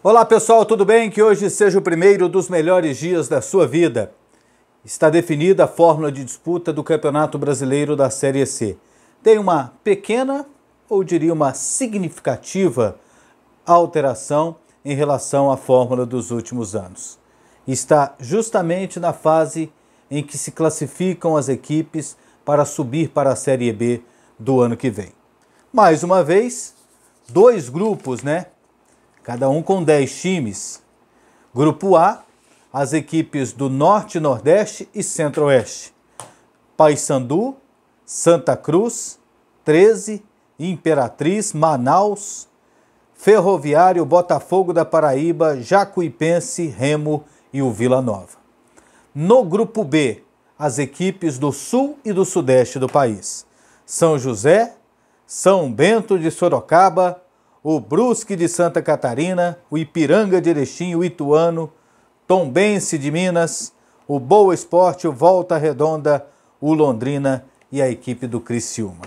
Olá pessoal, tudo bem? Que hoje seja o primeiro dos melhores dias da sua vida. Está definida a fórmula de disputa do Campeonato Brasileiro da Série C. Tem uma pequena, ou diria uma significativa, alteração em relação à fórmula dos últimos anos. Está justamente na fase em que se classificam as equipes para subir para a Série B do ano que vem. Mais uma vez, dois grupos, né? Cada um com 10 times. Grupo A, as equipes do Norte, Nordeste e Centro-Oeste. Paysandu, Santa Cruz, 13, Imperatriz, Manaus, Ferroviário, Botafogo da Paraíba, Jacuipense, Remo e o Vila Nova. No grupo B, as equipes do Sul e do Sudeste do país. São José, São Bento de Sorocaba, o Brusque de Santa Catarina, o Ipiranga de Erechim, o Ituano, Tombense de Minas, o Boa Esporte, o Volta Redonda, o Londrina e a equipe do Criciúma.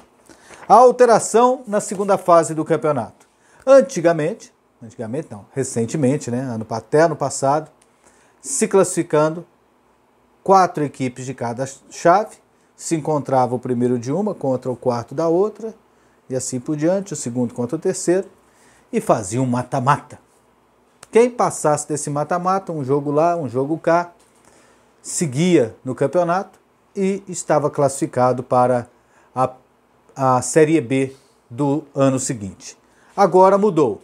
A alteração na segunda fase do campeonato. Antigamente, antigamente não, recentemente, né, ano, até ano passado, se classificando quatro equipes de cada chave, se encontrava o primeiro de uma contra o quarto da outra, e assim por diante, o segundo contra o terceiro, e fazia um mata-mata. Quem passasse desse mata-mata, um jogo lá, um jogo cá, seguia no campeonato e estava classificado para a, a Série B do ano seguinte. Agora mudou.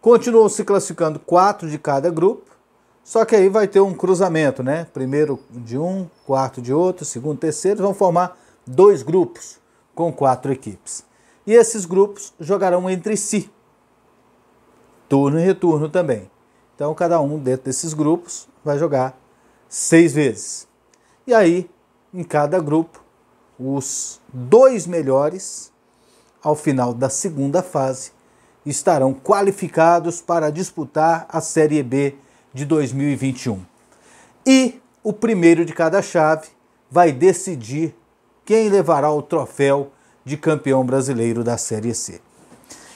Continuou se classificando quatro de cada grupo, só que aí vai ter um cruzamento, né? Primeiro de um, quarto de outro, segundo, terceiro, vão formar dois grupos com quatro equipes. E esses grupos jogarão entre si turno e retorno também. Então, cada um dentro desses grupos vai jogar seis vezes. E aí, em cada grupo, os dois melhores, ao final da segunda fase, estarão qualificados para disputar a Série B de 2021. E o primeiro de cada chave vai decidir quem levará o troféu de campeão brasileiro da Série C.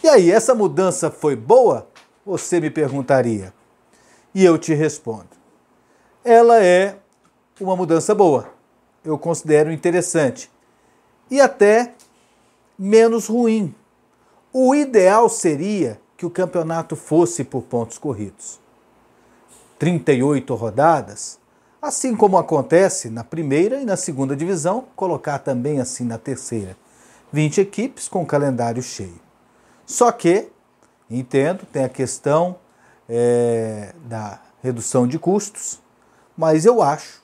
E aí, essa mudança foi boa? Você me perguntaria. E eu te respondo. Ela é uma mudança boa. Eu considero interessante. E até menos ruim. O ideal seria que o campeonato fosse por pontos corridos. 38 rodadas, assim como acontece na primeira e na segunda divisão, colocar também assim na terceira. 20 equipes com calendário cheio. Só que Entendo, tem a questão é, da redução de custos, mas eu acho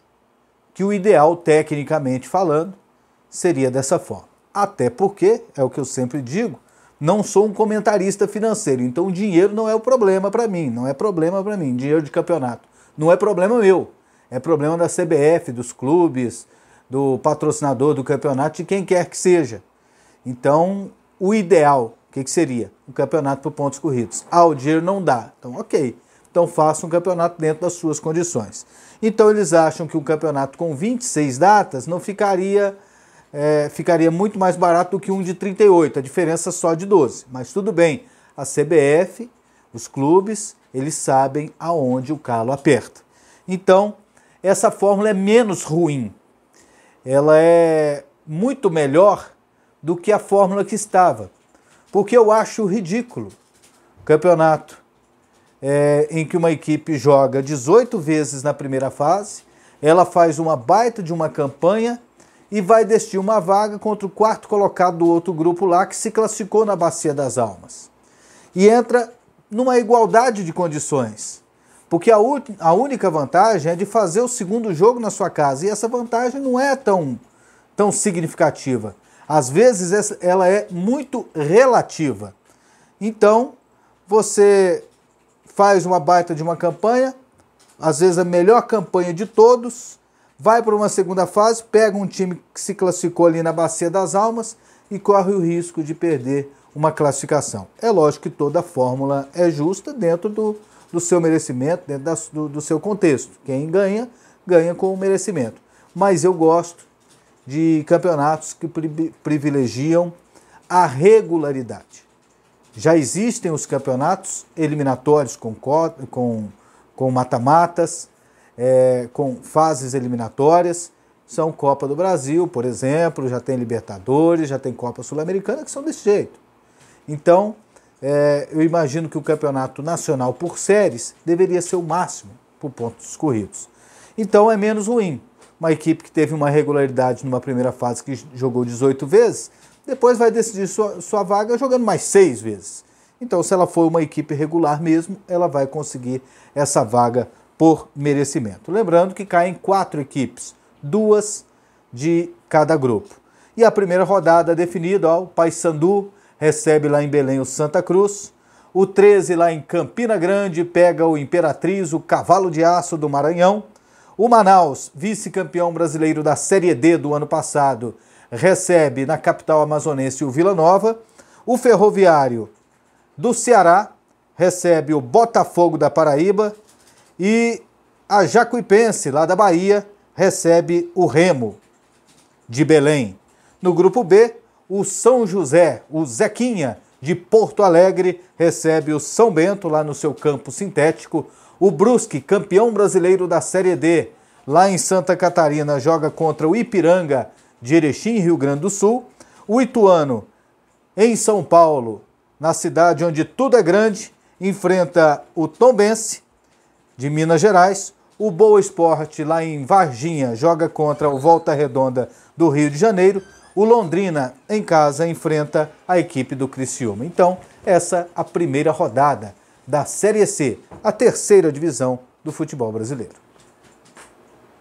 que o ideal, tecnicamente falando, seria dessa forma. Até porque, é o que eu sempre digo, não sou um comentarista financeiro, então o dinheiro não é o problema para mim, não é problema para mim, dinheiro de campeonato. Não é problema meu, é problema da CBF, dos clubes, do patrocinador do campeonato, de quem quer que seja. Então, o ideal o que, que seria? Um campeonato por pontos corridos. Ah, o dinheiro não dá. Então, ok. Então faça um campeonato dentro das suas condições. Então eles acham que um campeonato com 26 datas não ficaria, é, ficaria muito mais barato do que um de 38, a diferença só de 12. Mas tudo bem, a CBF, os clubes, eles sabem aonde o calo aperta. Então, essa fórmula é menos ruim. Ela é muito melhor do que a fórmula que estava porque eu acho ridículo campeonato é, em que uma equipe joga 18 vezes na primeira fase, ela faz uma baita de uma campanha e vai decidir uma vaga contra o quarto colocado do outro grupo lá que se classificou na Bacia das Almas. E entra numa igualdade de condições. Porque a, a única vantagem é de fazer o segundo jogo na sua casa. E essa vantagem não é tão, tão significativa. Às vezes ela é muito relativa. Então, você faz uma baita de uma campanha, às vezes a melhor campanha de todos, vai para uma segunda fase, pega um time que se classificou ali na Bacia das Almas e corre o risco de perder uma classificação. É lógico que toda fórmula é justa dentro do, do seu merecimento, dentro da, do, do seu contexto. Quem ganha, ganha com o merecimento. Mas eu gosto de campeonatos que privilegiam a regularidade. Já existem os campeonatos eliminatórios com, com, com mata-matas, é, com fases eliminatórias. São Copa do Brasil, por exemplo, já tem Libertadores, já tem Copa Sul-Americana, que são desse jeito. Então, é, eu imagino que o campeonato nacional por séries deveria ser o máximo por pontos corridos. Então é menos ruim. Uma equipe que teve uma regularidade numa primeira fase que jogou 18 vezes, depois vai decidir sua, sua vaga jogando mais seis vezes. Então, se ela for uma equipe regular mesmo, ela vai conseguir essa vaga por merecimento. Lembrando que caem quatro equipes, duas de cada grupo. E a primeira rodada definida, ó, o Paysandu recebe lá em Belém o Santa Cruz. O 13 lá em Campina Grande pega o Imperatriz, o Cavalo de Aço do Maranhão. O Manaus, vice-campeão brasileiro da Série D do ano passado, recebe na capital amazonense o Vila Nova. O Ferroviário do Ceará recebe o Botafogo da Paraíba. E a Jacuipense, lá da Bahia, recebe o Remo de Belém. No grupo B, o São José, o Zequinha, de Porto Alegre, recebe o São Bento lá no seu campo sintético. O Brusque, campeão brasileiro da Série D, lá em Santa Catarina, joga contra o Ipiranga de Erechim, Rio Grande do Sul. O Ituano, em São Paulo, na cidade onde tudo é grande, enfrenta o Tombense de Minas Gerais. O Boa Esporte, lá em Varginha, joga contra o Volta Redonda do Rio de Janeiro o Londrina em casa enfrenta a equipe do Criciúma. Então, essa é a primeira rodada da Série C, a terceira divisão do futebol brasileiro.